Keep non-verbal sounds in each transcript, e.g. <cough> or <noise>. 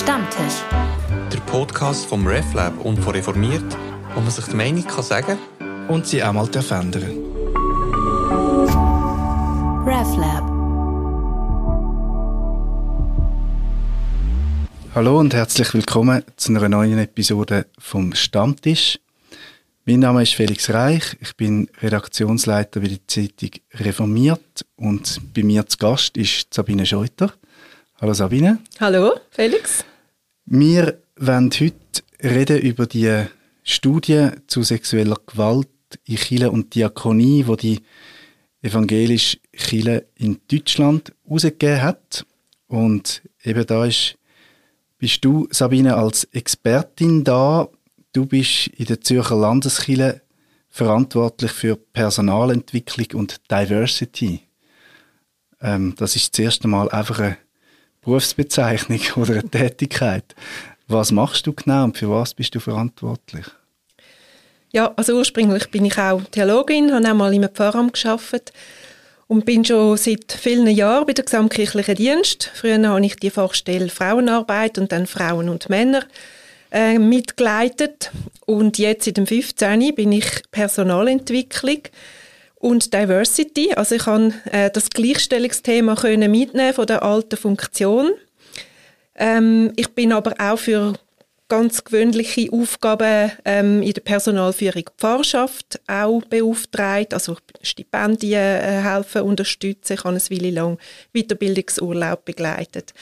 Stammtisch. Der Podcast vom RefLab und von Reformiert, wo man sich die Meinung kann sagen und sie auch mal verändern RefLab. Hallo und herzlich willkommen zu einer neuen Episode vom Stammtisch. Mein Name ist Felix Reich, ich bin Redaktionsleiter bei der Zeitung Reformiert und bei mir zu Gast ist Sabine Scheuter. Hallo Sabine. Hallo Felix. Wir wollen heute reden über die Studie zu sexueller Gewalt in Chile und Diakonie, wo die evangelische Chile in Deutschland herausgegeben hat. Und eben da ist, bist du, Sabine, als Expertin da. Du bist in der Zürcher Landeskirche verantwortlich für Personalentwicklung und Diversity. Ähm, das ist das erste Mal einfach eine Berufsbezeichnung oder eine Tätigkeit. Was machst du genau und für was bist du verantwortlich? Ja, also ursprünglich bin ich auch Theologin, habe auch mal im Pfarramt gearbeitet und bin schon seit vielen Jahren bei der Gesamtkirchlichen Dienst. Früher habe ich die Fachstelle Frauenarbeit und dann Frauen und Männer äh, mitgeleitet und jetzt seit dem 15. bin ich Personalentwicklung und Diversity. Also ich kann äh, das Gleichstellungsthema können mitnehmen von der alten Funktion. Ähm, ich bin aber auch für ganz gewöhnliche Aufgaben ähm, in der Personalführung Pfarrschaft auch beauftragt, also Stipendien äh, helfen, unterstützen. Ich habe eine Weile lang Weiterbildungsurlaub begleitet.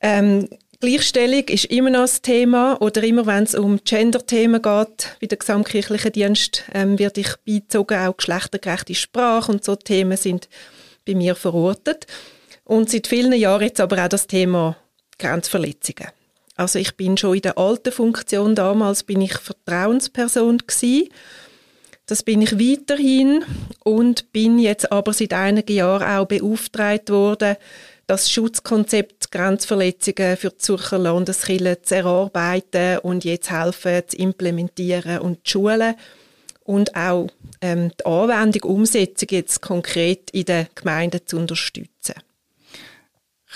Ähm, Gleichstellung ist immer noch das Thema oder immer wenn es um Gender-Themen geht, bei der gesamtkirchlichen Dienst ähm, wird ich beizogen, auch geschlechtergerechte Sprache und so Themen sind bei mir verortet. Und seit vielen Jahren jetzt aber auch das Thema Grenzverletzungen. Also ich bin schon in der alten Funktion damals bin ich Vertrauensperson gewesen. Das bin ich weiterhin und bin jetzt aber seit einigen Jahren auch beauftragt worden, das Schutzkonzept Grenzverletzungen für die Zürcher Landeskirche zu erarbeiten und jetzt helfen zu implementieren und zu schulen und auch ähm, die Anwendung, Umsetzung jetzt konkret in den Gemeinden zu unterstützen.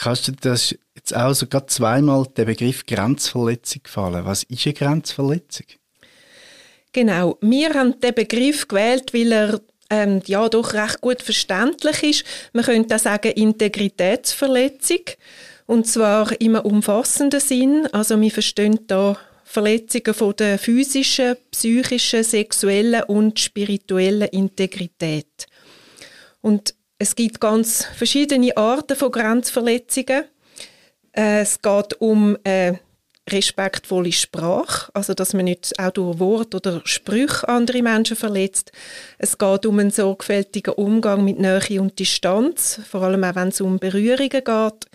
Kannst du das jetzt auch sogar zweimal den Begriff Grenzverletzung gefallen? Was ist eine Grenzverletzung? Genau, wir haben den Begriff gewählt, weil er ähm, ja doch recht gut verständlich ist. Man könnte auch sagen Integritätsverletzung und zwar im umfassenden Sinn. Also wir verstehen da Verletzungen von der physischen, psychischen, sexuellen und spirituellen Integrität. Und es gibt ganz verschiedene Arten von Grenzverletzungen. Äh, es geht um äh, respektvolle Sprache, also dass man nicht auch durch Wort oder Sprüche andere Menschen verletzt. Es geht um einen sorgfältigen Umgang mit Nähe und Distanz, vor allem auch wenn es um Berührungen geht.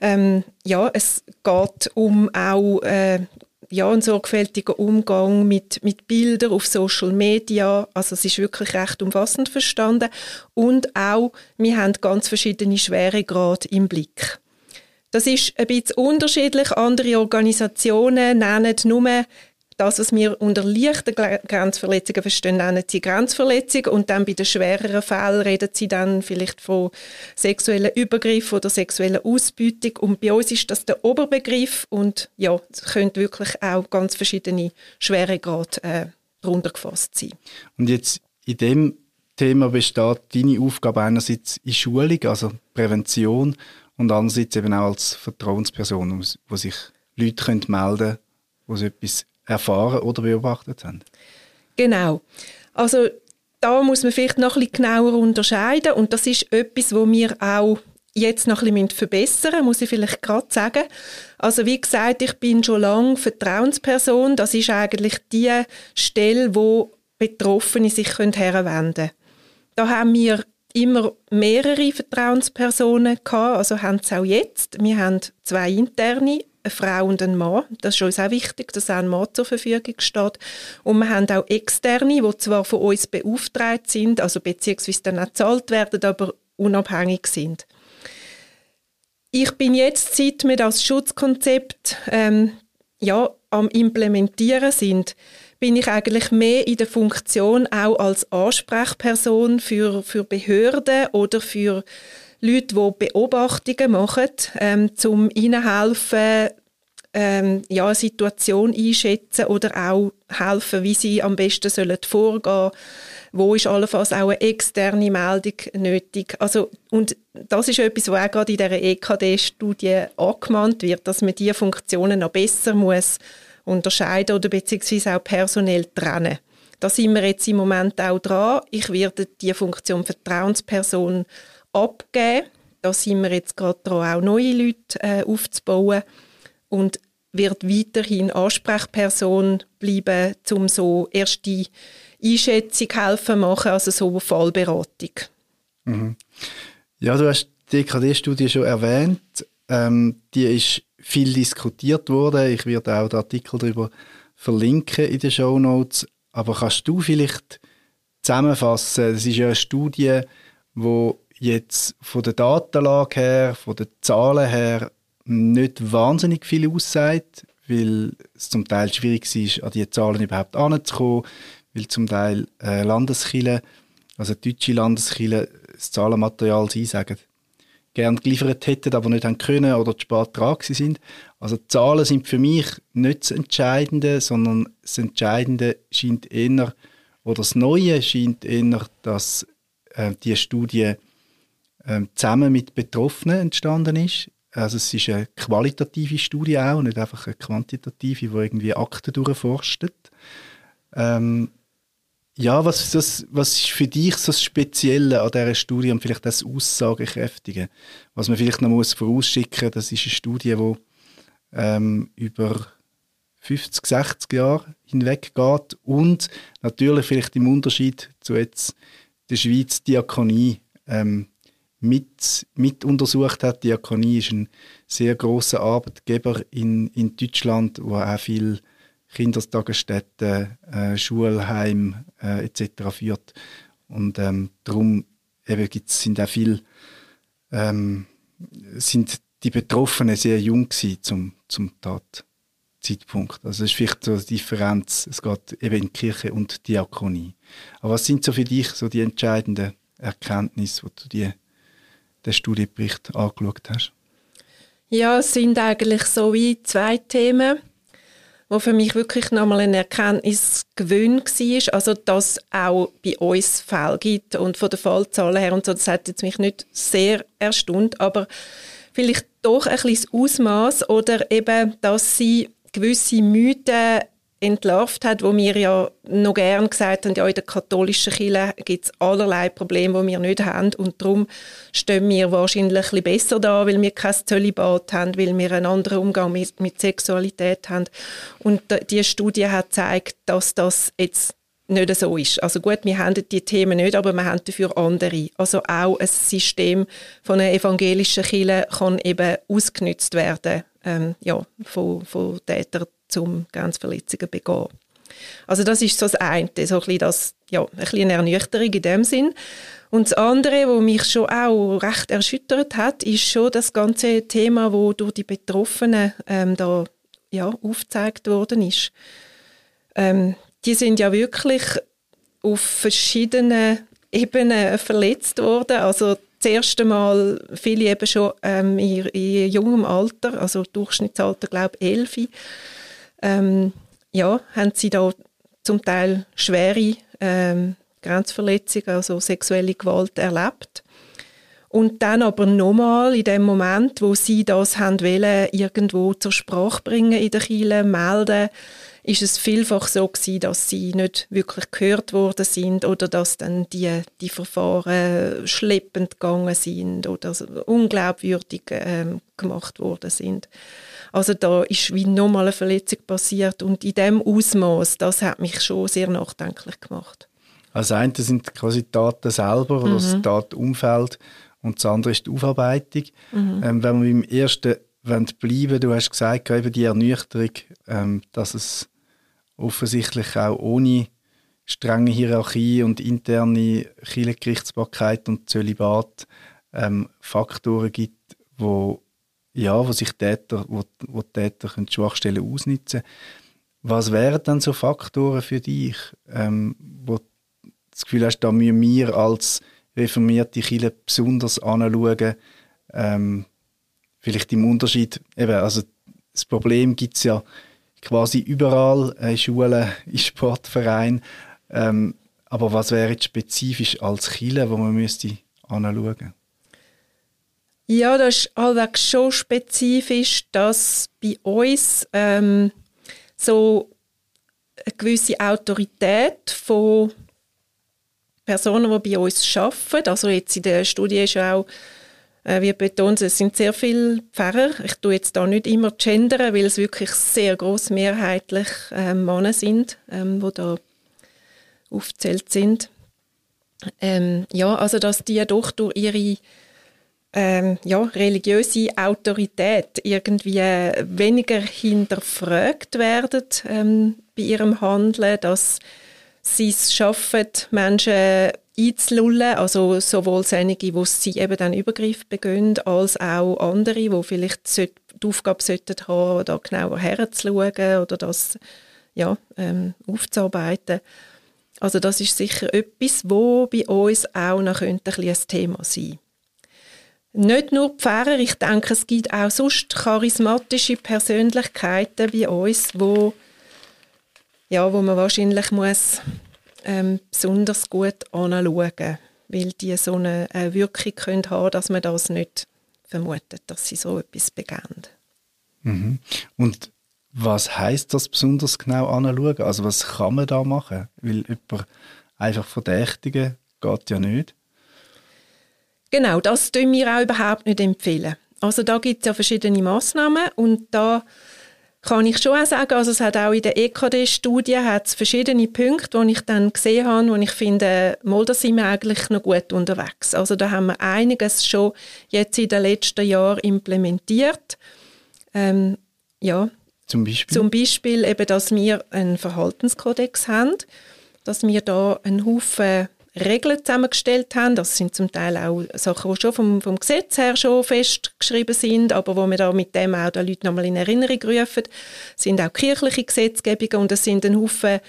Ähm, ja, es geht um auch äh, ja, einen sorgfältigen Umgang mit, mit Bildern auf Social Media. Also es ist wirklich recht umfassend verstanden. Und auch, wir haben ganz verschiedene Schweregrade im Blick. Das ist ein bisschen unterschiedlich. Andere Organisationen nennen nur das, was wir unter leichten Grenzverletzungen verstehen, nennen sie Grenzverletzung. Und dann bei den schwereren Fällen reden sie dann vielleicht von sexuellen Übergriff oder sexueller Ausbeutung. Und bei uns ist das der Oberbegriff. Und ja, es können wirklich auch ganz verschiedene Schweregrade äh, darunter gefasst sein. Und jetzt in dem Thema besteht deine Aufgabe einerseits in Schulung, also Prävention und andererseits eben auch als Vertrauensperson, wo sich Leute können melden können, die so etwas erfahren oder beobachtet haben. Genau. Also da muss man vielleicht noch ein genauer unterscheiden und das ist etwas, wo wir auch jetzt noch ein bisschen verbessern muss ich vielleicht gerade sagen. Also wie gesagt, ich bin schon lange Vertrauensperson. Das ist eigentlich die Stelle, wo Betroffene sich herwenden können. Da haben wir immer mehrere Vertrauenspersonen gehabt, also haben es auch jetzt. Wir haben zwei interne, eine Frau und ein Mann. Das ist uns auch wichtig, dass auch ein Mann zur Verfügung steht. Und wir haben auch externe, die zwar von uns beauftragt sind, also beziehungsweise dann auch gezahlt werden, aber unabhängig sind. Ich bin jetzt, seit wir das Schutzkonzept ähm, ja, am Implementieren sind, bin ich eigentlich mehr in der Funktion auch als Ansprechperson für, für Behörden oder für Leute, die Beobachtungen machen, ähm, um ihnen helfen, ähm, ja, eine Situation einschätzen oder auch helfen, wie sie am besten sollen vorgehen wo ist allenfalls auch eine externe Meldung nötig. Also, und das ist etwas, was auch gerade in dieser EKD-Studie angemahnt wird, dass man diese Funktionen noch besser muss unterscheiden oder beziehungsweise auch personell trennen. Da sind wir jetzt im Moment auch dran. Ich werde die Funktion Vertrauensperson abgeben. Da sind wir jetzt gerade dran, auch neue Leute äh, aufzubauen und wird weiterhin Ansprechperson bleiben, um so erste Einschätzung helfen machen, also so Fallberatung. Mhm. Ja, du hast die DKD-Studie schon erwähnt. Ähm, die ist viel diskutiert worden. Ich werde auch den Artikel darüber verlinken in den Show Notes. Aber kannst du vielleicht zusammenfassen? Es ist ja eine Studie, wo jetzt von der Datenlage her, von den Zahlen her nicht wahnsinnig viel aussagt, weil es zum Teil schwierig ist, an diese Zahlen überhaupt anzukommen, weil zum Teil äh, Landeskirchen, also deutsche Landeskirchen, das Zahlenmaterial, sie sagen, gern geliefert hätten, aber nicht haben können oder zu spät dran sind. Also Zahlen sind für mich nicht das Entscheidende, sondern das Entscheidende scheint eher, oder das Neue scheint eher, dass äh, die Studie äh, zusammen mit Betroffenen entstanden ist. Also es ist eine qualitative Studie auch, nicht einfach eine quantitative, die irgendwie Akten durchforstet. Ähm, ja, was, das, was ist für dich so das Spezielle an dieser Studie und vielleicht das Aussagekräftige? Was man vielleicht noch muss vorausschicken das ist eine Studie, die ähm, über 50, 60 Jahre hinweg geht und natürlich vielleicht im Unterschied zu jetzt der Schweiz Diakonie ähm, mit, mit untersucht hat. Diakonie ist ein sehr großer Arbeitgeber in, in Deutschland, wo auch viel Kindertagesstätten, äh, Schulheim äh, etc. führt. Und ähm, darum eben gibt's, sind auch viel, ähm, sind die Betroffenen sehr jung gewesen zum, zum Tatzeitpunkt. Also es ist vielleicht so eine Differenz. Es geht eben in Kirche und Diakonie. Aber was sind so für dich so die entscheidenden Erkenntnisse, die du die, den Studienbericht angeschaut hast? Ja, es sind eigentlich so wie zwei Themen wo für mich wirklich nochmal eine Erkenntnis gewöhnt war, also dass auch bei uns Fälle gibt und von der Fallzahlen her und so, das hat jetzt mich nicht sehr erstaunt, aber vielleicht doch ein bisschen Ausmaß oder eben, dass sie gewisse Mythen entlarvt hat, wo wir ja noch gern gesagt haben, ja, in der katholischen Kirche gibt es allerlei Probleme, die wir nicht haben und darum stehen wir wahrscheinlich ein besser da, weil wir kein Zölibat haben, weil wir einen anderen Umgang mit, mit Sexualität haben. Und die Studie hat gezeigt, dass das jetzt nicht so ist. Also gut, wir haben die Themen nicht, aber wir haben dafür andere. Also auch ein System von einer evangelischen Kirche kann eben ausgenutzt werden ähm, ja, von, von Tätern zum Grenzverletzungen begehen. Also das ist so das eine, so ein das, ja, ein eine Ernüchterung in dem Sinn. Und das andere, was mich schon auch recht erschüttert hat, ist schon das ganze Thema, wo durch die Betroffenen ähm, da ja, aufgezeigt worden ist. Ähm, die sind ja wirklich auf verschiedenen Ebenen verletzt worden. Also das erste Mal viele eben schon ähm, in, in jungem Alter, also Durchschnittsalter glaube ich elf ähm, ja, haben sie da zum Teil schwere ähm, Grenzverletzungen, also sexuelle Gewalt erlebt. Und dann aber nochmal in dem Moment, wo sie das haben wollen, irgendwo zur Sprache bringen in der Kirche, melden, ist es vielfach so gewesen, dass sie nicht wirklich gehört worden sind oder dass dann die, die Verfahren schleppend gegangen sind oder unglaubwürdig ähm, gemacht worden sind. Also da ist wie nochmal eine Verletzung passiert und in dem Ausmaß, das hat mich schon sehr nachdenklich gemacht. Also das eine sind quasi die Daten selber oder mhm. das Datenumfeld und das andere ist die Aufarbeitung. Mhm. Ähm, wenn wir beim ersten bleiben, du hast gesagt, eben die Ernüchterung, ähm, dass es offensichtlich auch ohne strenge Hierarchie und interne Kirchengerichtsbarkeit und Zölibat ähm, Faktoren gibt, wo ja, wo sich Täter, wo, wo Täter können Schwachstellen ausnutzen Was wären dann so Faktoren für dich, ähm, wo du das Gefühl hast, da müssen wir als reformierte Kirche besonders anschauen, ähm, vielleicht im Unterschied, eben, also das Problem gibt es ja quasi überall, in Schulen, <laughs> in Sportvereinen. Ähm, aber was wäre jetzt spezifisch als Chile, wo man müsste anschauen? Ja, das ist allweg schon spezifisch, dass bei uns ähm, so eine gewisse Autorität von Personen, die bei uns arbeiten, also jetzt in der Studie ist auch äh, wie betont, es sind sehr viele Pfarrer. Ich tue jetzt da nicht immer gendern, weil es wirklich sehr groß mehrheitlich äh, Männer sind, ähm, wo da aufgezählt sind. Ähm, ja, also dass die doch durch ihre ähm, ja, religiöse Autorität irgendwie weniger hinterfragt werden ähm, bei ihrem Handeln, dass sie es schaffen, Menschen einzulullen, also sowohl einige, die sie eben dann Übergriff begehen, als auch andere, die vielleicht die Aufgabe sollten haben, da genauer herzuschauen oder das ja, ähm, aufzuarbeiten. Also das ist sicher etwas, wo bei uns auch noch ein, ein Thema sein Nicht nur Pfarrer, ich denke, es gibt auch sonst charismatische Persönlichkeiten bei uns, wo, ja, wo man wahrscheinlich muss ähm, besonders gut anschauen, weil die so eine, eine Wirkung können dass man das nicht vermutet, dass sie so etwas begehen. Mhm. Und was heißt das besonders genau anschauen? Also was kann man da machen? Weil jemand einfach verdächtigen geht ja nicht. Genau, das tun wir auch überhaupt nicht empfehlen. Also da gibt es ja verschiedene Massnahmen und da kann ich schon auch sagen, also es hat auch in der EKD-Studie verschiedene Punkte, die ich dann gesehen habe, wo ich finde, mal, da sind wir eigentlich noch gut unterwegs. Also da haben wir einiges schon jetzt in den letzten Jahren implementiert. Ähm, ja, zum Beispiel? Zum Beispiel eben, dass wir einen Verhaltenskodex haben, dass wir da einen Haufen Regeln zusammengestellt haben. Das sind zum Teil auch Sachen, die schon vom, vom Gesetz her schon festgeschrieben sind, aber wo wir da mit dem auch den Leuten nochmal in Erinnerung rufen. Es sind auch kirchliche Gesetzgebungen und es sind ein Haufen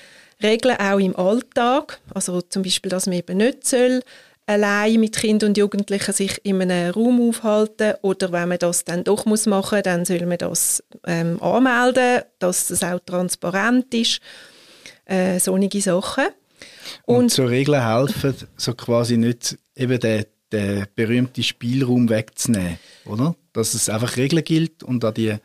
Regeln auch im Alltag. Also zum Beispiel, dass man eben nicht soll allein mit Kindern und Jugendlichen sich in einem Raum aufhalten oder wenn man das dann doch muss machen, dann soll man das ähm, anmelden, dass das auch transparent ist. Äh, solche Sachen. Und, und so Regeln helfen, so quasi nicht eben den, den berühmten Spielraum wegzunehmen, oder? Dass es einfach Regeln gilt und an die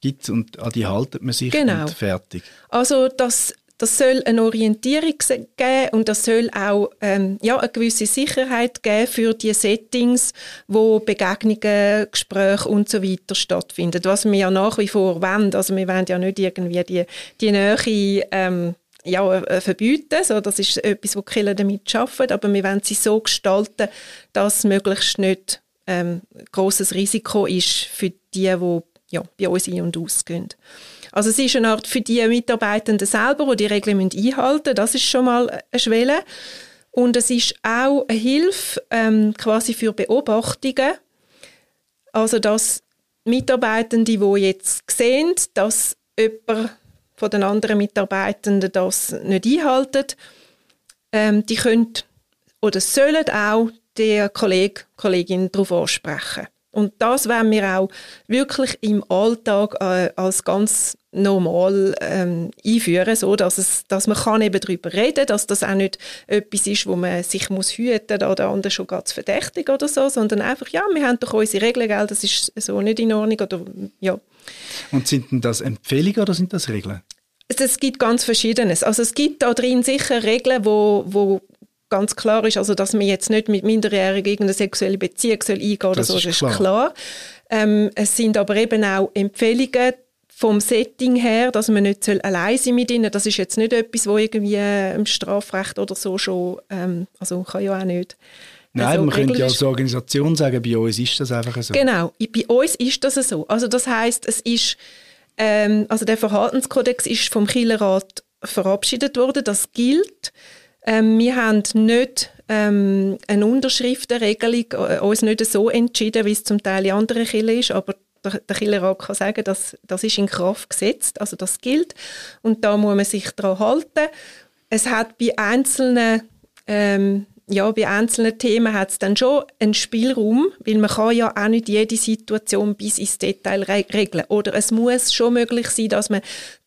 gibt und an die haltet man sich genau. und fertig. Also das das soll eine Orientierung geben und das soll auch ähm, ja, eine gewisse Sicherheit geben für die Settings, wo Begegnungen, Gespräche und so weiter stattfinden. Was wir ja nach wie vor wollen. Also wir wollen ja nicht irgendwie die, die Nähe ähm, ja, äh, verbieten. So, das ist etwas, wo die Kirche damit arbeiten. Aber wir wollen sie so gestalten, dass möglichst nicht ähm, großes Risiko ist für die, die ja, bei uns ein- und ausgehen. Also es ist eine Art für die Mitarbeitenden selber, die die Regeln einhalten müssen. Das ist schon mal eine Schwelle. Und es ist auch eine Hilfe ähm, quasi für Beobachtungen. Also dass Mitarbeitende, die jetzt sehen, dass jemand von den anderen Mitarbeitenden das nicht einhalten, ähm, die können oder sollen auch der Kollege, Kollegin darauf ansprechen. Und das werden wir auch wirklich im Alltag äh, als ganz normal ähm, einführen, so dass es, dass man kann eben darüber reden, dass das auch nicht etwas ist, wo man sich muss hüten oder der andere schon ganz verdächtig oder so, sondern einfach ja, wir haben doch unsere Regeln, gell, das ist so nicht in Ordnung oder ja. Und sind denn das Empfehlungen oder sind das Regeln? Es gibt ganz Verschiedenes. Also es gibt da drin sicher Regeln, wo, wo ganz klar ist, also dass man jetzt nicht mit Minderjährigen irgendeine sexuelle Beziehung soll eingehen oder so, das ist klar. klar. Ähm, es sind aber eben auch Empfehlungen vom Setting her, dass man nicht soll allein sein mit ihnen. Das ist jetzt nicht etwas, wo irgendwie im Strafrecht oder so schon, ähm, also kann ja auch nicht. Nein, also, man könnte ja als Organisation sagen, bei uns ist das einfach so. Genau, bei uns ist das so. Also das heißt, es ist, ähm, also der Verhaltenskodex ist vom Kielerrat verabschiedet worden, das gilt. Ähm, wir haben nicht ähm, eine Unterschriftenregelung, äh, uns nicht so entschieden, wie es zum Teil in anderen Kirchen ist, aber der, der Kirchenrat kann sagen, dass das ist in Kraft gesetzt, also das gilt und da muss man sich daran halten. Es hat bei einzelnen ähm, ja, bei einzelnen Themen hat es dann schon einen Spielraum, weil man kann ja auch nicht jede Situation bis ins Detail regeln. Oder es muss schon möglich sein, dass man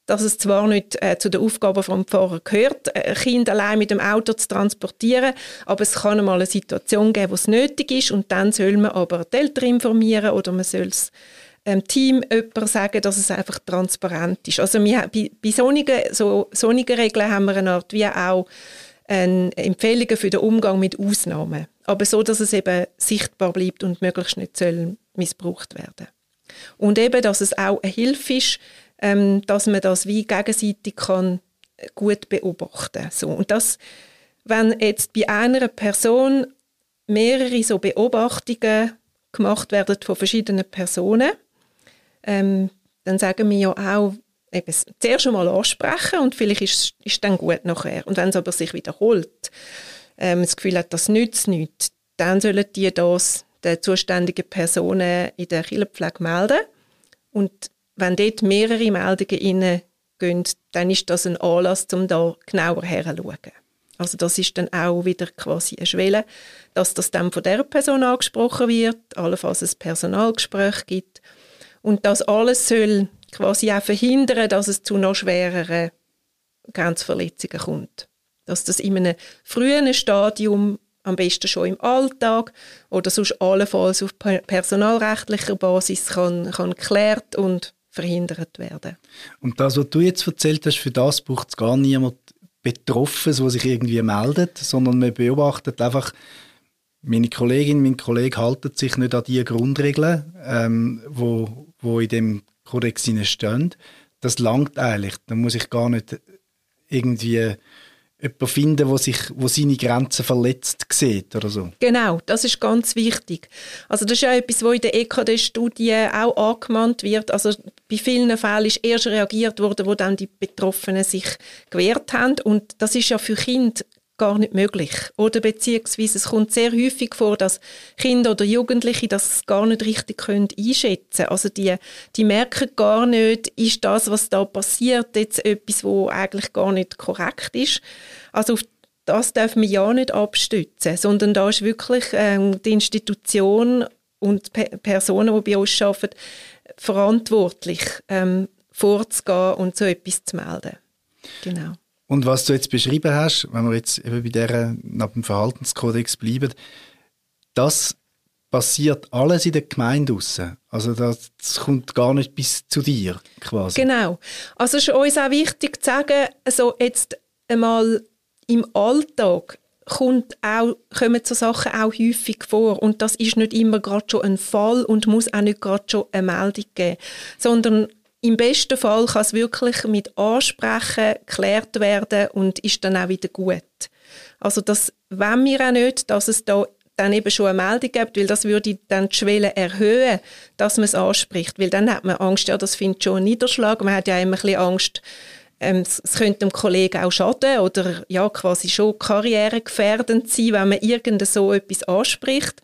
dass es zwar nicht äh, zu den Aufgaben vom Pfarrer gehört, ein Kind allein mit dem Auto zu transportieren, aber es kann mal eine Situation geben, wo es nötig ist und dann soll man aber die Eltern informieren oder man soll es ähm, Team jemand sagen, dass es einfach transparent ist. Also wir, bei, bei solchen, so, solchen Regeln haben wir eine Art wie auch eine Empfehlungen für den Umgang mit Ausnahmen. Aber so, dass es eben sichtbar bleibt und möglichst nicht soll missbraucht werden. Und eben, dass es auch eine Hilfe ist, ähm, dass man das wie gegenseitig kann gut beobachten so Und das, wenn jetzt bei einer Person mehrere so Beobachtungen gemacht werden von verschiedenen Personen, ähm, dann sagen wir ja auch, eben zuerst einmal ansprechen und vielleicht ist es dann gut nachher. Und wenn es aber sich wiederholt, ähm, das Gefühl hat, das nützt nichts, dann sollen die das den zuständigen Personen in der Kinderpflege melden. Und wenn dort mehrere Meldungen reingehen, dann ist das ein Anlass, um da genauer herzuschauen. Also das ist dann auch wieder quasi eine Schwelle, dass das dann von der Person angesprochen wird, allenfalls ein Personalgespräch gibt. Und das alles soll quasi auch verhindern, dass es zu noch schwereren Grenzverletzungen kommt. Dass das in einem frühen Stadium, am besten schon im Alltag oder sonst allenfalls auf personalrechtlicher Basis kann, kann geklärt und verhindert werden. Und das, was du jetzt erzählt hast, für das braucht es gar niemand betroffen, der sich irgendwie meldet, sondern man beobachtet einfach, meine Kollegin, mein Kollege halten sich nicht an die Grundregeln, ähm, wo, wo in dem Kodex stehen. Das langt eigentlich. Da muss ich gar nicht irgendwie jemanden finden, wo sich, wo seine Grenzen verletzt sieht oder so. Genau, das ist ganz wichtig. Also das ist ja etwas, was in der EKD-Studie auch angemahnt wird. Also bei vielen Fällen ist erst reagiert worden, wo dann die Betroffenen sich gewehrt haben und das ist ja für Kinder gar nicht möglich. Oder beziehungsweise es kommt sehr häufig vor, dass Kinder oder Jugendliche das gar nicht richtig können einschätzen können. Also die, die merken gar nicht, ist das, was da passiert, jetzt etwas, wo eigentlich gar nicht korrekt ist. Also auf das darf man ja nicht abstützen, sondern da ist wirklich ähm, die Institution und Pe Personen, die bei uns arbeiten, verantwortlich, ähm, vorzugehen und so etwas zu melden. Genau. Und was du jetzt beschrieben hast, wenn wir jetzt eben bei der, nach dem Verhaltenskodex bleiben, das passiert alles in der Gemeinde raus. Also das, das, kommt gar nicht bis zu dir quasi. Genau. Also es ist uns auch wichtig zu sagen, also jetzt einmal im Alltag kommt auch, kommen so Sachen auch häufig vor und das ist nicht immer gerade schon ein Fall und muss auch nicht gerade schon eine Meldung geben, sondern im besten Fall kann es wirklich mit Ansprechen geklärt werden und ist dann auch wieder gut. Also das wollen wir auch nicht, dass es da dann eben schon eine Meldung gibt, weil das würde dann die Schwelle erhöhen, dass man es anspricht, weil dann hat man Angst, ja, das findet schon einen Niederschlag. Man hat ja immer ein bisschen Angst, ähm, es, könnte dem Kollegen auch schaden oder ja, quasi schon karrieregefährdend sein, wenn man irgend so etwas anspricht.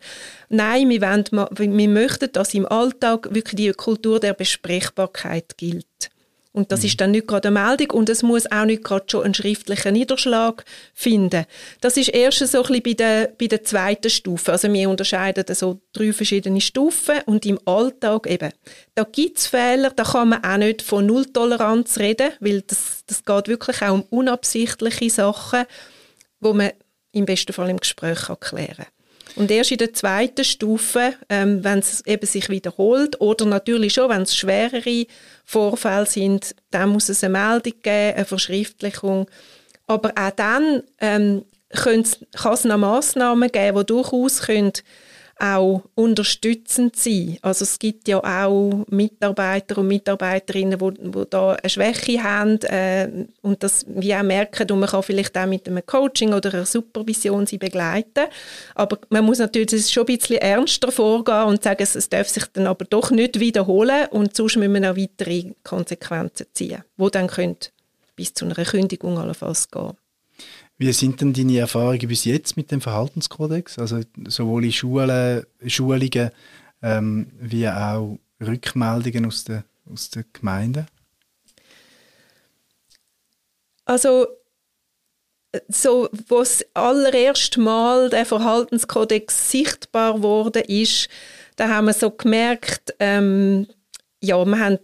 Nein, wir, wollen, wir möchten, dass im Alltag wirklich die Kultur der Besprechbarkeit gilt. Und das mhm. ist dann nicht gerade eine Meldung und es muss auch nicht gerade schon einen schriftlichen Niederschlag finden. Das ist erst so ein bisschen bei der, bei der zweiten Stufe. Also wir unterscheiden so drei verschiedene Stufen und im Alltag eben, da gibt es Fehler, da kann man auch nicht von Nulltoleranz reden, weil das, das geht wirklich auch um unabsichtliche Sachen, wo man im besten Fall im Gespräch kann klären kann. Und erst in der zweiten Stufe, ähm, wenn es eben sich wiederholt oder natürlich schon, wenn es schwerere Vorfälle sind, dann muss es eine Meldung geben, eine Verschriftlichung. Aber auch dann ähm, kann es noch Massnahmen geben, die durchaus können auch unterstützend sein. Also es gibt ja auch Mitarbeiter und Mitarbeiterinnen, die, die da eine Schwäche haben äh, und das wir auch merken und man kann vielleicht auch mit einem Coaching oder einer Supervision sie begleiten. Aber man muss natürlich schon ein bisschen ernster vorgehen und sagen, es, es darf sich dann aber doch nicht wiederholen und sonst müssen wir noch weitere Konsequenzen ziehen, die dann können bis zu einer Kündigung allenfalls gehen. Wie sind denn deine Erfahrungen bis jetzt mit dem Verhaltenskodex? Also sowohl in Schulen, Schulungen ähm, wie auch Rückmeldungen aus der, aus der Gemeinde? Also so, wo das allererste Mal der Verhaltenskodex sichtbar wurde, ist, da haben wir so gemerkt, ähm, ja, wir haben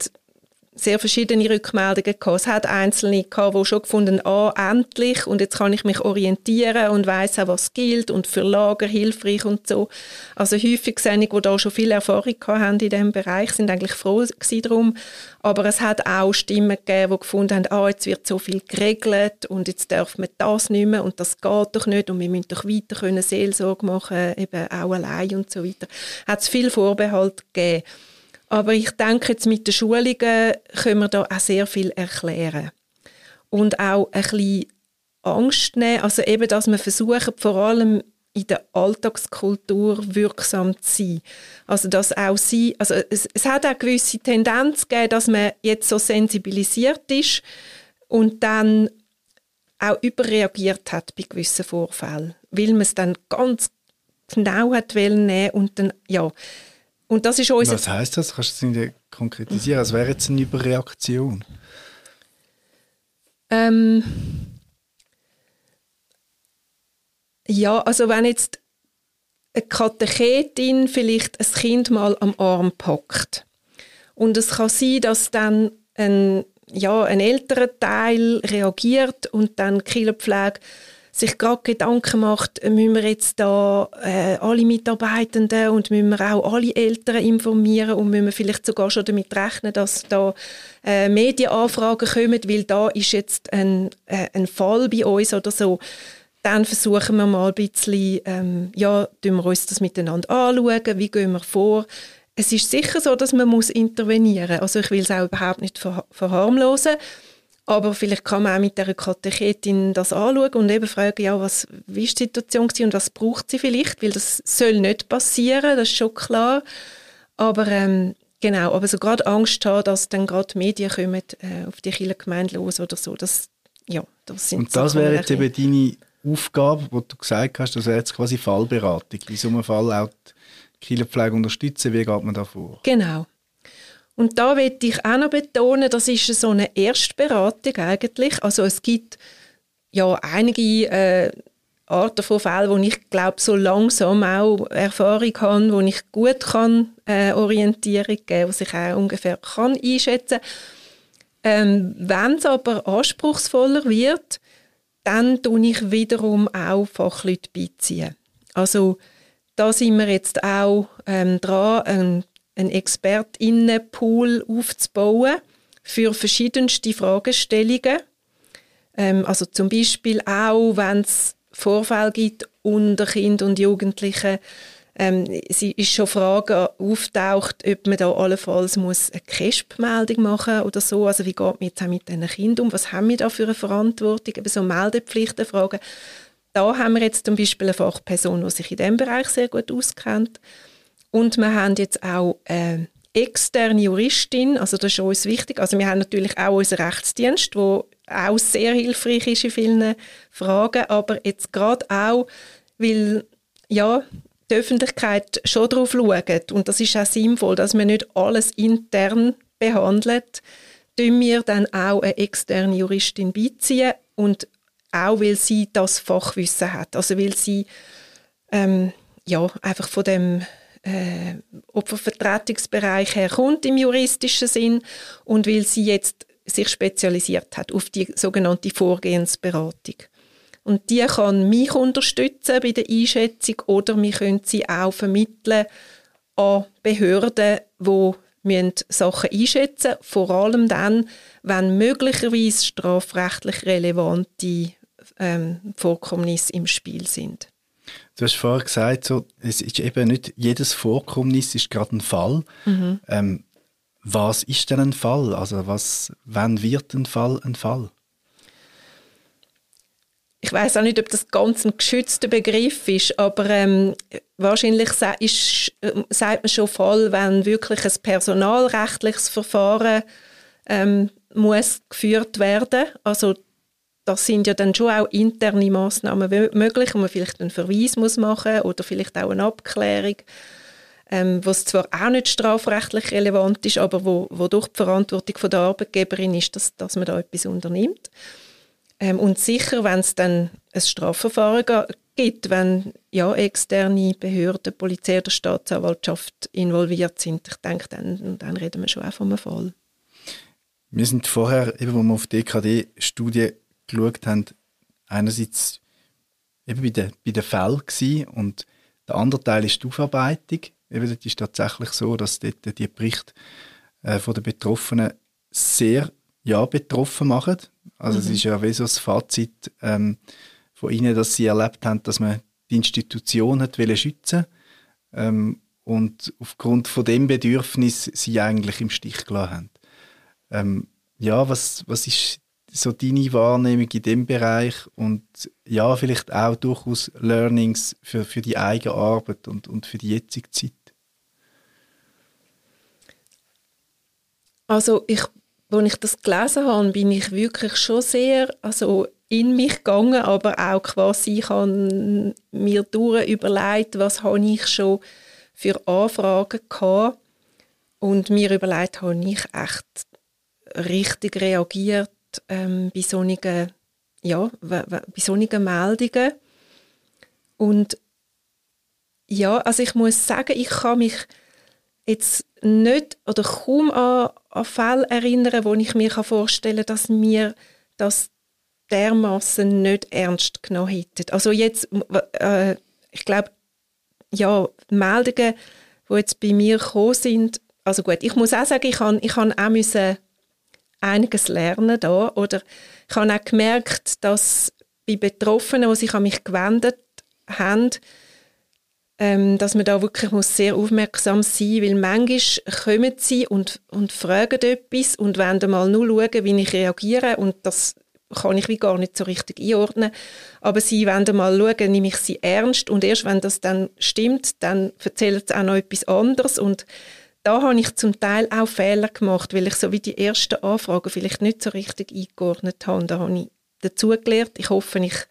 sehr verschiedene Rückmeldungen gehabt. Es hat Einzelne gehabt, die schon gefunden ah, endlich, und jetzt kann ich mich orientieren und weiß auch, was gilt und für Lager hilfreich und so. Also häufig sehe ich, die da schon viel Erfahrung haben in diesem Bereich, sind eigentlich froh darum. Aber es hat auch Stimmen gegeben, die gefunden haben, ah, jetzt wird so viel geregelt und jetzt darf man das nicht mehr und das geht doch nicht und wir müssen doch weiter können Seelsorge machen, eben auch allein und so weiter. Hat es viel Vorbehalt gegeben. Aber ich denke, jetzt mit den Schulungen können wir da auch sehr viel erklären. Und auch ein bisschen Angst nehmen. Also eben, dass wir versuchen, vor allem in der Alltagskultur wirksam zu sein. Also dass auch sie, also es, es hat auch gewisse Tendenz gegeben, dass man jetzt so sensibilisiert ist und dann auch überreagiert hat bei gewissen Vorfällen, weil man es dann ganz genau hat nehmen und dann, ja, und das ist unser Was heißt das? Kannst du das konkretisieren? Was wäre jetzt eine Überreaktion? Ähm, ja, also wenn jetzt eine Katechetin vielleicht ein Kind mal am Arm packt und es kann sein, dass dann ein, ja, ein älterer Teil reagiert und dann die Kinderpflege sich gerade Gedanken macht, müssen wir jetzt da äh, alle Mitarbeitenden und müssen wir auch alle Eltern informieren und müssen wir vielleicht sogar schon damit rechnen, dass da äh, Medienanfragen kommen, weil da ist jetzt ein, äh, ein Fall bei uns oder so. Dann versuchen wir mal ein bisschen, ähm, ja, wir uns das miteinander anschauen, wie gehen wir vor. Es ist sicher so, dass man muss intervenieren muss. Also ich will es auch überhaupt nicht verharmlosen. Aber vielleicht kann man auch mit der Katechetin das anschauen und eben fragen, ja, was, wie ist die Situation und was braucht sie vielleicht, weil das soll nicht passieren, das ist schon klar. Aber ähm, genau, aber so gerade Angst haben, dass dann gerade Medien kommen äh, auf die Kirchengemeinde los oder so, das, ja, das sind Und das wäre jetzt eben deine Aufgabe, wo du gesagt hast, das wäre jetzt quasi Fallberatung, in so einem Fall auch die Kirchenpflege unterstützen, wie geht man da vor? Genau, und da möchte ich auch noch betonen, das ist so eine Erstberatung eigentlich. Also es gibt ja einige äh, Arten von Fällen, wo ich glaube so langsam auch Erfahrung habe, wo ich gut kann äh, Orientierung geben, was ich auch ungefähr kann einschätzen. Ähm, Wenn es aber anspruchsvoller wird, dann tue ich wiederum auch Fachleute beiziehen. Also da sind wir jetzt auch ähm, dran, einen einen Expertinnenpool aufzubauen für verschiedenste Fragestellungen. Ähm, also zum Beispiel auch, wenn es Vorfälle gibt unter Kindern und Jugendlichen, ähm, es ist schon Frage auftaucht, ob man da allenfalls muss eine KESP-Meldung machen oder so. Also wie geht man jetzt mit diesen Kindern um? Was haben wir da für eine Verantwortung? Eben so Meldepflichtenfragen. Da haben wir jetzt zum Beispiel eine Fachperson, die sich in diesem Bereich sehr gut auskennt. Und wir haben jetzt auch eine externe Juristin, also das ist uns wichtig. Also wir haben natürlich auch unseren Rechtsdienst, wo auch sehr hilfreich ist in vielen Fragen, aber jetzt gerade auch, weil ja, die Öffentlichkeit schon darauf schaut. Und das ist auch sinnvoll, dass man nicht alles intern behandelt, tun wir dann auch eine externe Juristin beiziehen. Und auch, weil sie das Fachwissen hat, also weil sie ähm, ja, einfach von dem äh, Opfervertretungsbereich herkommt im juristischen Sinn und weil sie jetzt sich spezialisiert hat auf die sogenannte Vorgehensberatung. Und die kann mich unterstützen bei der Einschätzung oder wir können sie auch vermitteln an Behörden, die müssen Sachen einschätzen vor allem dann, wenn möglicherweise strafrechtlich relevante ähm, Vorkommnisse im Spiel sind. Du hast vorher gesagt, so, es ist eben nicht jedes Vorkommnis ist gerade ein Fall. Mhm. Ähm, was ist denn ein Fall? Also was, wann wird ein Fall ein Fall? Ich weiß auch nicht, ob das ganz ein geschützter Begriff ist, aber ähm, wahrscheinlich ist, äh, sagt man schon Fall, wenn wirklich ein personalrechtliches Verfahren ähm, muss geführt werden. Also das sind ja dann schon auch interne Maßnahmen möglich, wo man vielleicht einen Verweis muss machen oder vielleicht auch eine Abklärung, ähm, was zwar auch nicht strafrechtlich relevant ist, aber wo, wo durch die Verantwortung von der Arbeitgeberin ist, dass, dass man da etwas unternimmt. Ähm, und sicher, wenn es dann ein Strafverfahren gibt, wenn ja, externe Behörden, Polizei oder Staatsanwaltschaft involviert sind, ich denke, dann, dann reden wir schon auch von einem Fall. Wir sind vorher, eben, wo wir auf DKD-Studie geschaut haben, einerseits eben bei den, bei den Fällen und der andere Teil ist die Aufarbeitung. Eben, das ist tatsächlich so, dass dort die Berichte äh, von den Betroffenen sehr ja, betroffen machen. Also mhm. es ist ja wie so das Fazit ähm, von ihnen, dass sie erlebt haben, dass man die Institution hat schützen ähm, und aufgrund von dem Bedürfnis sie eigentlich im Stich gelassen haben. Ähm, ja, was, was ist so deine Wahrnehmung in dem Bereich und ja, vielleicht auch durchaus Learnings für, für die eigene Arbeit und, und für die jetzige Zeit? Also ich, als ich das gelesen habe, bin ich wirklich schon sehr also in mich gegangen, aber auch quasi, ich habe mir durch überlegt, was habe ich schon für Anfragen gehabt und mir überlegt, habe ich echt richtig reagiert ähm, bei solchen, ja, bei solchen Meldungen. Und ja, also ich muss sagen, ich kann mich jetzt nicht oder kaum an, an Fälle erinnern, wo ich mir vorstellen kann, dass mir das dermaßen nicht ernst genommen hätten. Also jetzt, äh, ich glaube, ja, Meldungen, die jetzt bei mir gekommen sind, also gut, ich muss auch sagen, ich habe ich auch müssen einiges lernen da, oder ich habe auch gemerkt, dass bei Betroffenen, die sich an mich gewendet haben, ähm, dass man da wirklich muss sehr aufmerksam sein muss, weil manchmal kommen sie und, und fragen etwas und wollen mal nur schauen, wie ich reagiere und das kann ich wie gar nicht so richtig einordnen. Aber sie wollen mal schauen, nehme ich sie ernst und erst wenn das dann stimmt, dann erzählen sie auch noch etwas anderes und da habe ich zum Teil auch Fehler gemacht, weil ich so wie die ersten Anfragen vielleicht nicht so richtig eingeordnet habe. Da habe ich dazugelernt. Ich hoffe, ich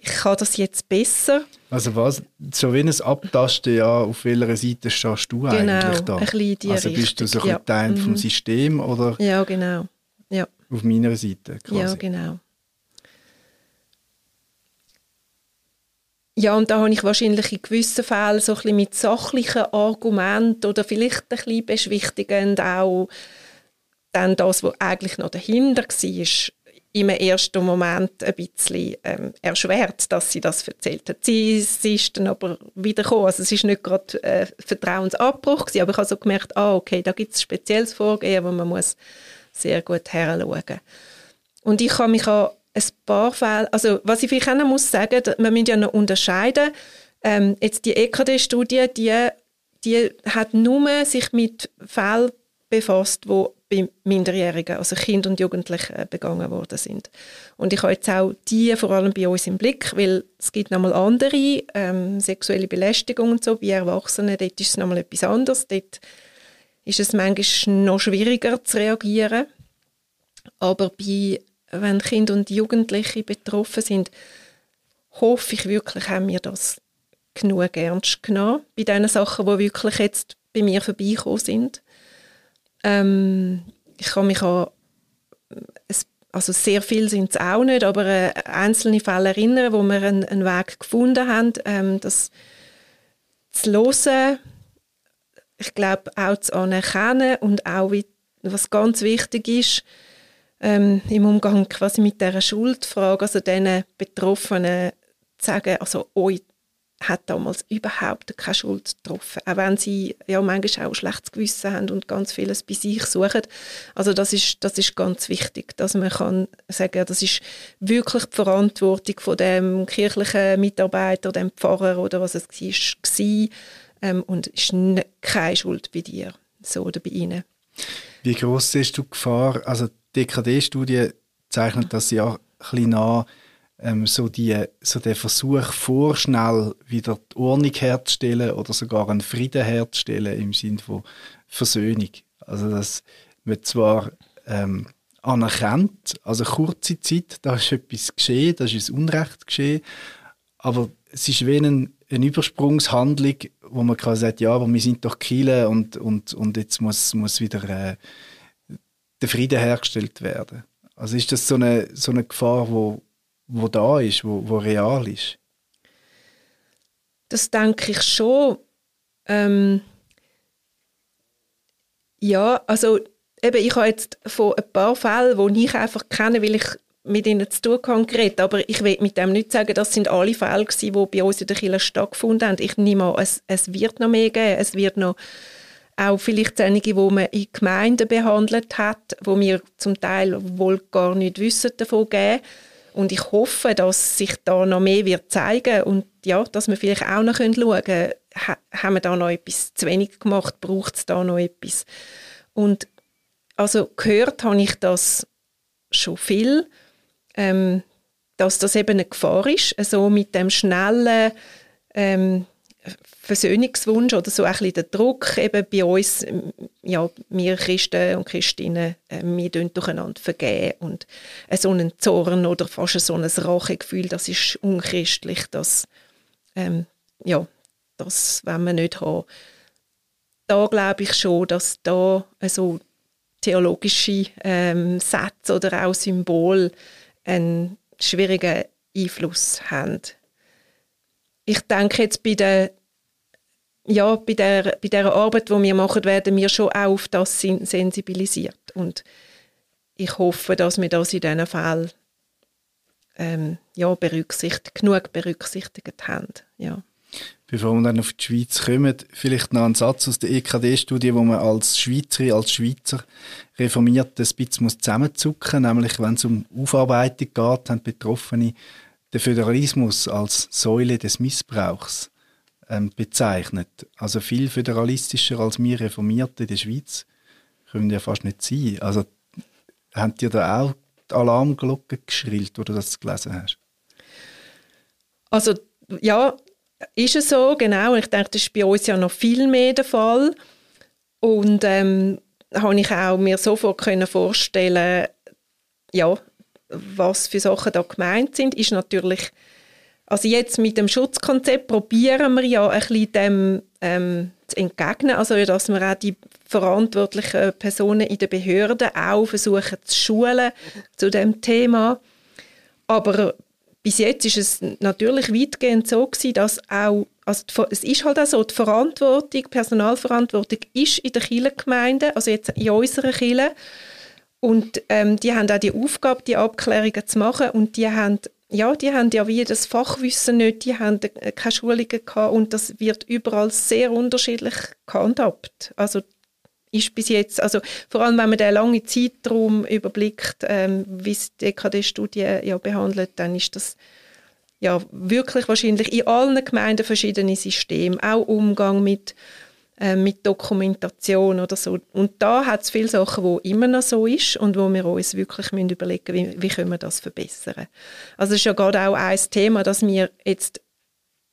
ich kann das jetzt besser. Also was, so wie ein Abtasten, ja, auf welcher Seite stehst du genau, eigentlich da? Ein bisschen die also bist du so ein ja. Teil vom mhm. System oder? Ja, genau. Ja. Auf meiner Seite quasi. Ja, genau. Ja, und da habe ich wahrscheinlich in gewissen Fällen so ein bisschen mit sachlichen Argumenten oder vielleicht ein bisschen beschwichtigend auch dann das, was eigentlich noch dahinter war, im ersten Moment ein bisschen ähm, erschwert, dass sie das erzählt hat. Sie, sie ist dann aber wieder gekommen. Also es ist nicht gerade äh, Vertrauensabbruch gewesen, aber ich habe so gemerkt, ah, okay, da gibt es spezielles Vorgehen, wo man muss sehr gut heranschauen. Und ich habe mich an ein paar Fälle, also was ich vielleicht auch noch muss sagen, man muss ja noch unterscheiden, ähm, jetzt die EKD-Studie, die, die hat nur sich mit Fällen befasst, wo bei Minderjährigen, also Kindern und Jugendlichen, äh, begangen worden sind. Und ich habe jetzt auch die vor allem bei uns im Blick, weil es gibt nochmal andere, ähm, sexuelle Belästigung und so, bei Erwachsenen, dort ist es nochmal etwas anderes, dort ist es manchmal noch schwieriger zu reagieren. Aber bei, wenn Kinder und Jugendliche betroffen sind, hoffe ich wirklich, haben wir das genug ernst genommen, bei den Sachen, die wirklich jetzt bei mir vorbeigekommen sind. Ähm, ich kann mich an, also sehr viel sind es auch nicht, aber äh, einzelne Fälle erinnern, wo wir einen, einen Weg gefunden haben, ähm, das zu hören, ich glaube auch zu anerkennen und auch, wie, was ganz wichtig ist, ähm, im Umgang quasi mit dieser Schuldfrage, also diesen Betroffenen zu sagen, also euch hat damals überhaupt keine Schuld getroffen, auch wenn sie ja manchmal auch schlechtes Gewissen haben und ganz vieles bei sich suchen. Also das ist, das ist ganz wichtig, dass man kann sagen, das ist wirklich die Verantwortung von dem kirchlichen Mitarbeiter, dem Pfarrer oder was es war, ähm, und ist keine Schuld bei dir so oder bei ihnen. Wie groß ist die Gefahr? Also DKD-Studie zeichnet das ja ein bisschen nach, ähm, so, die, so der Versuch, vorschnell wieder die Ordnung herzustellen oder sogar einen Frieden herzustellen im Sinne von Versöhnung. Also, dass man zwar ähm, anerkennt, also kurze Zeit, da ist etwas geschehen, da ist ein Unrecht geschehen, aber es ist wie eine, eine Übersprungshandlung, wo man quasi sagt, ja, aber wir sind doch Kiele und, und, und jetzt muss, muss wieder äh, der Frieden hergestellt werden. Also ist das so eine, so eine Gefahr, wo, wo da ist, wo, wo real ist? Das denke ich schon. Ähm, ja, also eben, ich habe jetzt von ein paar Fällen, die ich einfach kenne, weil ich mit ihnen zu tun konkret, aber ich will mit dem nicht sagen, das sind alle Fälle gewesen, die bei uns in der Kirche stattgefunden haben. Ich nehme an, es, es wird noch mehr geben, es wird noch auch vielleicht einige, die man in Gemeinden behandelt hat, wo wir zum Teil wohl gar nicht wissen davon geben. Und ich hoffe, dass sich da noch mehr wird zeigen und ja, dass wir vielleicht auch noch schauen können, haben wir da noch etwas zu wenig gemacht, braucht es da noch etwas. Und also gehört habe ich das schon viel ähm, dass das eben eine Gefahr ist, so mit dem schnellen ähm, Versöhnungswunsch oder so ein bisschen der Druck eben bei uns, ja, wir Christen und Christinnen, äh, wir tun durcheinander vergeben und äh, so einen Zorn oder fast so ein Rachegefühl, das ist unchristlich, das, ähm, ja, das wollen wir nicht haben. Da glaube ich schon, dass da also theologische ähm, Sätze oder auch Symbole einen schwierigen Einfluss haben. Ich denke jetzt bei der ja, bei der, bei der Arbeit, die wir machen, werden wir schon auch auf das sensibilisiert. Und ich hoffe, dass wir das in diesen Fällen ähm, ja, berücksichtigt, genug berücksichtigt haben. Ja. Bevor wir dann auf die Schweiz kommen, vielleicht noch ein Satz aus der EKD-Studie, wo man als Schweizerin, als Schweizer reformiert ein bisschen zusammenzucken muss. Nämlich, wenn es um Aufarbeitung geht, haben Betroffene den Föderalismus als Säule des Missbrauchs ähm, bezeichnet. Also viel föderalistischer als wir Reformierte in der Schweiz können ja fast nicht sein. Also, habt ihr da auch die Alarmglocke geschrillt, wo du das gelesen hast? Also, ja, ist es so, genau. Ich denke, das ist bei uns ja noch viel mehr der Fall. Und ähm, habe ich auch mir sofort können vorstellen, ja, was für Sachen da gemeint sind, ist natürlich, also jetzt mit dem Schutzkonzept probieren wir ja ein bisschen dem ähm, zu entgegnen, also dass wir auch die verantwortlichen Personen in den Behörden auch versuchen zu schulen zu dem Thema. Aber bis jetzt ist es natürlich weitgehend so gewesen, dass auch, also es ist halt auch so, die Verantwortung, Personalverantwortung ist in der Kirchengemeinde, also jetzt in unserer Kirche. Und ähm, die haben auch die Aufgabe, die Abklärungen zu machen. Und die haben ja, die haben ja wie das Fachwissen nicht, die haben äh, keine Schulungen gehabt. Und das wird überall sehr unterschiedlich gehandhabt. Also ist bis jetzt, also vor allem wenn man den langen Zeitraum überblickt, ähm, wie es die EKD-Studie ja behandelt, dann ist das ja wirklich wahrscheinlich in allen Gemeinden verschiedene Systeme, auch Umgang mit, äh, mit Dokumentation oder so. Und da hat es viele Sachen, wo immer noch so ist und wo wir uns wirklich müssen überlegen wie, wie können wir das verbessern. Also es ist ja gerade auch ein Thema, dass wir jetzt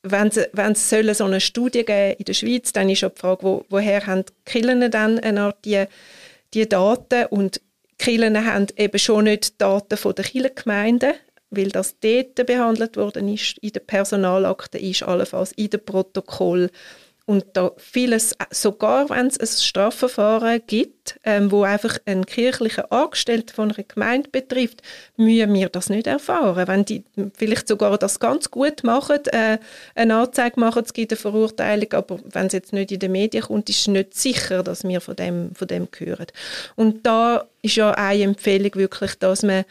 wenn es, so eine Studie geben in der Schweiz, dann ist ja die Frage, wo, woher haben die Kirchen dann eine Art die, die Daten und die Kirchen haben eben schon nicht Daten von der Kirchengemeinde, weil das dort behandelt worden ist, in der Personalakte ist, allenfalls in dem Protokoll und da vieles, sogar wenn es ein Strafverfahren gibt, ähm, wo einfach einen kirchlichen Angestellten von einer Gemeinde betrifft, müssen wir das nicht erfahren. Wenn die vielleicht sogar das ganz gut machen, äh, eine Anzeige machen, es gibt eine Verurteilung, aber wenn es jetzt nicht in den Medien kommt, ist es nicht sicher, dass wir von dem, von dem hören. Und da ist ja eine Empfehlung wirklich, dass man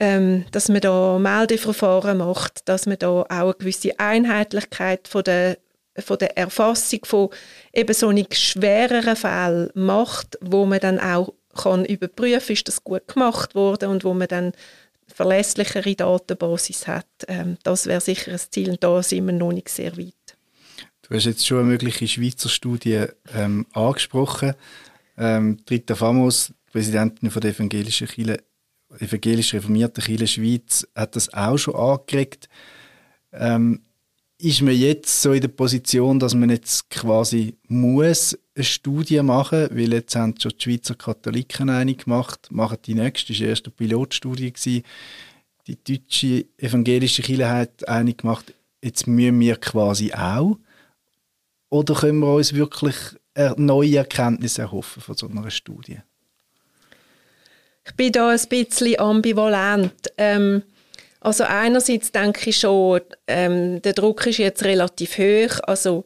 ähm, dass man da Meldeverfahren macht, dass man da auch eine gewisse Einheitlichkeit von der von der Erfassung von eben so schwereren Fällen macht, wo man dann auch kann überprüfen, ist das gut gemacht worden und wo man dann verlässlichere Datenbasis hat. Ähm, das wäre sicher ein Ziel und da sind wir noch nicht sehr weit. Du hast jetzt schon eine mögliche Schweizer Studie ähm, angesprochen. Ähm, Rita Famos, Präsidentin von der evangelischen Kirche, evangelisch reformierten Kirche Schweiz, hat das auch schon angeregt. Ähm, ist man jetzt so in der Position, dass man jetzt quasi muss eine Studie machen, weil jetzt haben schon die Schweizer Katholiken eine gemacht, machen die nächste, das war die erste Pilotstudie gewesen. Die deutsche evangelische Kirche hat eine gemacht, jetzt müssen wir quasi auch. Oder können wir uns wirklich neue Erkenntnisse erhoffen von so einer Studie? Ich bin da ein bisschen ambivalent. Ähm, also einerseits denke ich schon, ähm, der Druck ist jetzt relativ hoch. Also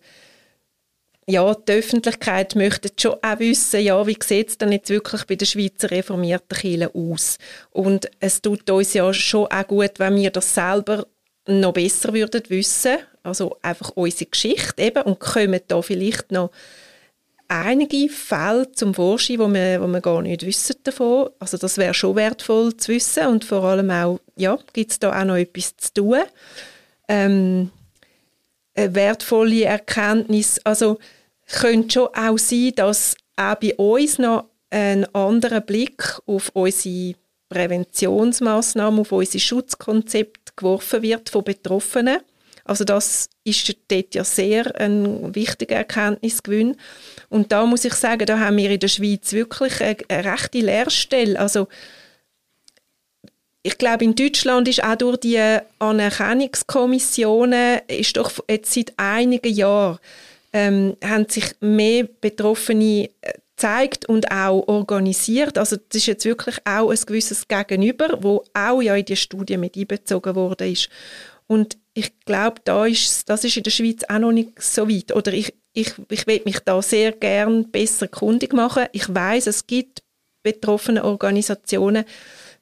ja, die Öffentlichkeit möchte schon auch wissen, ja, wie sieht es denn jetzt wirklich bei der Schweizer reformierten Kirche aus? Und es tut uns ja schon auch gut, wenn wir das selber noch besser würden wissen, also einfach unsere Geschichte eben und kommen da vielleicht noch einige Fälle zum Vorschein, wo wir, wo wir gar nicht wissen davon. Also das wäre schon wertvoll zu wissen und vor allem auch, ja, gibt es da auch noch etwas zu tun. Ähm, eine wertvolle Erkenntnis, also könnte schon auch sein, dass auch bei uns noch ein anderer Blick auf unsere Präventionsmaßnahmen, auf unsere Schutzkonzepte geworfen wird von Betroffenen. Also das ist dort ja sehr ein wichtiger Erkenntnisgewinn. Und da muss ich sagen, da haben wir in der Schweiz wirklich eine, eine rechte Lehrstelle. Also ich glaube, in Deutschland ist auch durch die Anerkennungskommissionen ist doch jetzt seit einigen Jahren ähm, haben sich mehr Betroffene äh, gezeigt und auch organisiert. Also das ist jetzt wirklich auch ein gewisses Gegenüber, wo auch ja in die Studie mit einbezogen worden ist. Und ich glaube, da das ist in der Schweiz auch noch nicht so weit. Oder ich, ich, ich will mich da sehr gern besser kundig machen. Ich weiß, es gibt betroffene Organisationen,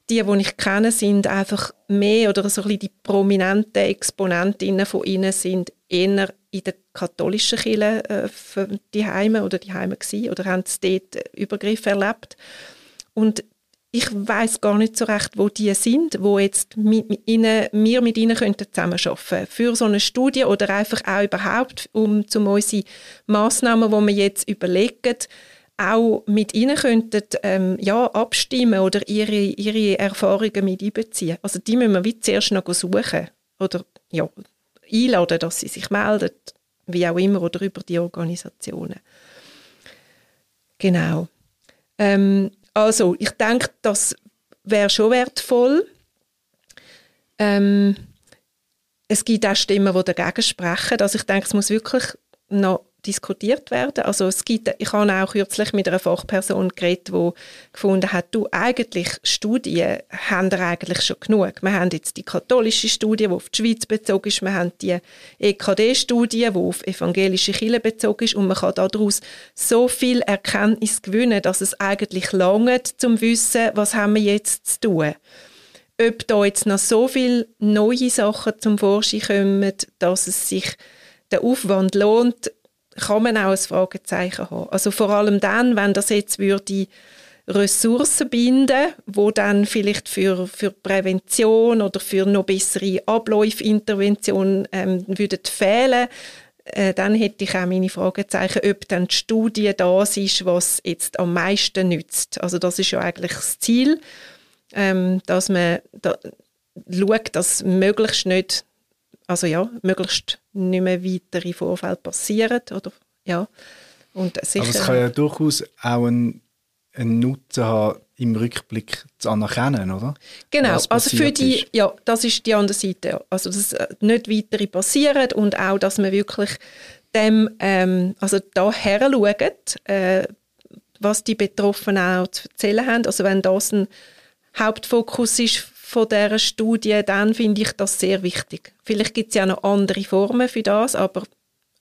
die, die ich kenne, sind einfach mehr oder so ein bisschen die prominenten Exponentinnen von ihnen sind eher in der katholischen Kirche äh, die Heime oder die Heime oder haben sie dort Übergriffe erlebt. Und ich weiß gar nicht so recht, wo die sind, wo jetzt mit ihnen, wir mit ihnen könnten zusammenarbeiten für so eine Studie oder einfach auch überhaupt, um zum unsere Massnahmen, die wir jetzt überlegen, auch mit ihnen könnten ähm, ja, abstimmen oder ihre, ihre Erfahrungen mit einbeziehen. Also die müssen wir zuerst noch suchen oder ja, einladen, dass sie sich melden, wie auch immer, oder über die Organisationen. Genau. Ähm, also, ich denke, das wäre schon wertvoll. Ähm, es gibt auch Stimmen, die dagegen sprechen. Also ich denke, es muss wirklich noch diskutiert werden. Also es gibt, ich habe auch kürzlich mit einer Fachperson geredet, die gefunden hat, du, eigentlich Studien haben wir eigentlich schon genug. Wir haben jetzt die katholische Studie, die auf die Schweiz bezogen ist, wir haben die EKD-Studie, die auf evangelische Kirche bezogen ist und man kann daraus so viel Erkenntnis gewinnen, dass es eigentlich lange zum Wissen, was haben wir jetzt zu tun. Ob da jetzt noch so viele neue Sachen zum Vorschein kommen, dass es sich der Aufwand lohnt, kann man auch ein Fragezeichen haben. Also vor allem dann, wenn das jetzt würde Ressourcen binden, wo dann vielleicht für, für Prävention oder für noch bessere Abläufintervention ähm, würden fehlen, äh, dann hätte ich auch meine Fragezeichen, ob dann die Studie das ist, was jetzt am meisten nützt. Also das ist ja eigentlich das Ziel, ähm, dass man da schaut, dass möglichst nicht also ja, möglichst nicht mehr weitere Vorfälle passieren. Oder, ja. Und sicher, Aber es kann ja durchaus auch einen, einen Nutzen haben, im Rückblick zu anerkennen, oder? Genau, also für die, ist. ja, das ist die andere Seite. Also dass äh, nicht weitere passieren und auch, dass man wirklich dem, ähm, also da her schaut, äh, was die Betroffenen auch zu erzählen haben. Also wenn das ein Hauptfokus ist von dieser Studie, dann finde ich das sehr wichtig. Vielleicht gibt es ja noch andere Formen für das, aber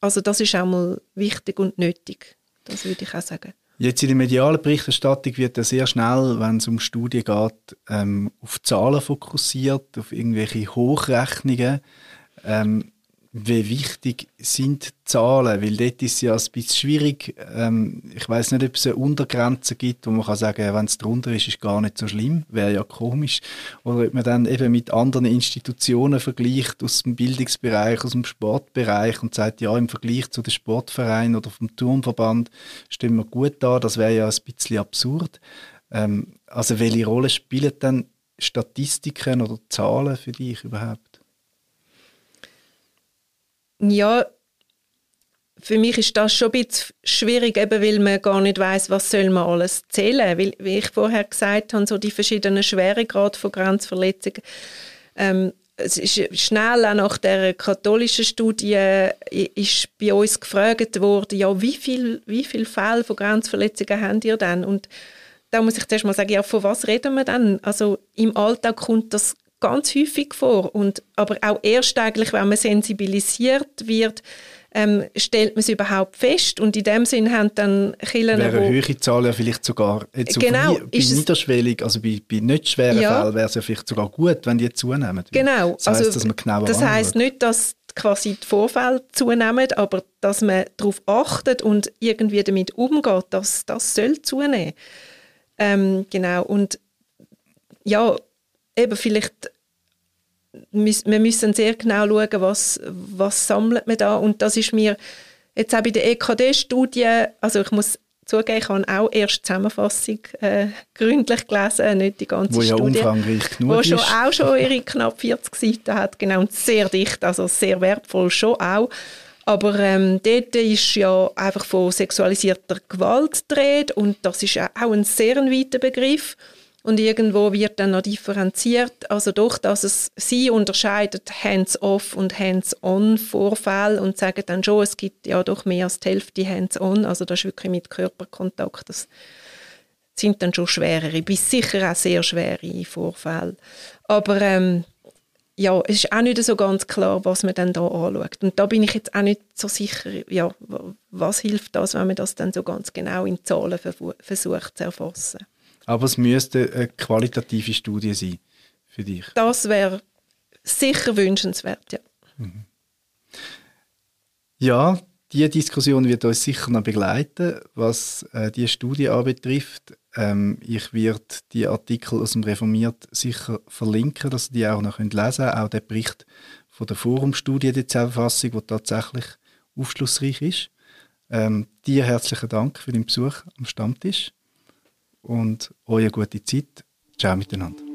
also das ist auch mal wichtig und nötig. Das würde ich auch sagen. Jetzt in der medialen Berichterstattung wird ja sehr schnell, wenn es um Studien geht, ähm, auf Zahlen fokussiert, auf irgendwelche Hochrechnungen. Ähm, wie wichtig sind Zahlen? Weil dort ist es ja ein bisschen schwierig. Ähm, ich weiß nicht, ob es eine Untergrenze gibt, wo man kann sagen, wenn es drunter ist, ist gar nicht so schlimm. Wäre ja komisch. Oder ob man dann eben mit anderen Institutionen vergleicht, aus dem Bildungsbereich, aus dem Sportbereich und sagt, ja, im Vergleich zu den Sportvereinen oder vom Turmverband stehen wir gut da. Das wäre ja ein bisschen absurd. Ähm, also welche Rolle spielen dann Statistiken oder Zahlen für dich überhaupt? Ja, für mich ist das schon ein bisschen schwierig, eben weil man gar nicht weiß, was soll man alles zählen. Weil, wie ich vorher gesagt habe, so die verschiedenen Schweregrade von Grenzverletzungen. Ähm, es ist schnell auch nach der katholischen Studie ist bei uns gefragt worden, ja, wie viel, wie viele Fälle von Grenzverletzungen habt ihr denn? Und da muss ich zuerst mal sagen, ja, von was reden wir denn? Also im Alltag kommt das ganz häufig vor und aber auch erst eigentlich, wenn man sensibilisiert wird, ähm, stellt man es überhaupt fest und in dem Sinn haben dann Kirchen, Wäre eine höhere Zahl ja vielleicht sogar jetzt genau, bei, bei niederschwellig, also bei, bei nicht schweren ja, Fällen wäre es ja vielleicht sogar gut, wenn die zunehmen. Genau. Das heisst, also, dass man genauer Das heisst nicht, dass quasi die Vorfälle zunehmen, aber dass man darauf achtet und irgendwie damit umgeht, dass das soll zunehmen. Ähm, genau. Und ja, eben vielleicht wir müssen sehr genau schauen, was, was sammelt man da und das ist mir jetzt auch bei der EKD-Studie, also ich muss zugeben, ich habe auch erst die Zusammenfassung äh, gründlich gelesen, nicht die ganze wo ja Studie. umfangreich genug wo schon ist. auch schon ihre knapp 40 Seiten hat, genau, und sehr dicht, also sehr wertvoll schon auch. Aber ähm, dort ist ja einfach von sexualisierter Gewalt die und das ist auch ein sehr weiter Begriff. Und irgendwo wird dann noch differenziert, also doch, dass es sie unterscheidet Hands-off und Hands-on Vorfälle und sagen dann schon, es gibt ja doch mehr als die Hälfte Hands-on, also das ist wirklich mit Körperkontakt, das sind dann schon schwerere, bis sicher auch sehr schwere Vorfälle. Aber ähm, ja, es ist auch nicht so ganz klar, was man dann da anschaut. Und da bin ich jetzt auch nicht so sicher, ja, was hilft das, wenn man das dann so ganz genau in Zahlen versucht zu erfassen. Aber es müsste eine qualitative Studie sein für dich. Das wäre sicher wünschenswert, ja. Mhm. Ja, diese Diskussion wird uns sicher noch begleiten, was äh, die Studie anbetrifft. Ähm, ich werde die Artikel aus dem Reformiert sicher verlinken, dass Sie die auch noch lesen können. Auch der Bericht von der Forumstudie, die Zusammenfassung, die tatsächlich aufschlussreich ist. Ähm, dir herzlichen Dank für den Besuch am Stammtisch und euch eine gute Zeit. Ciao miteinander.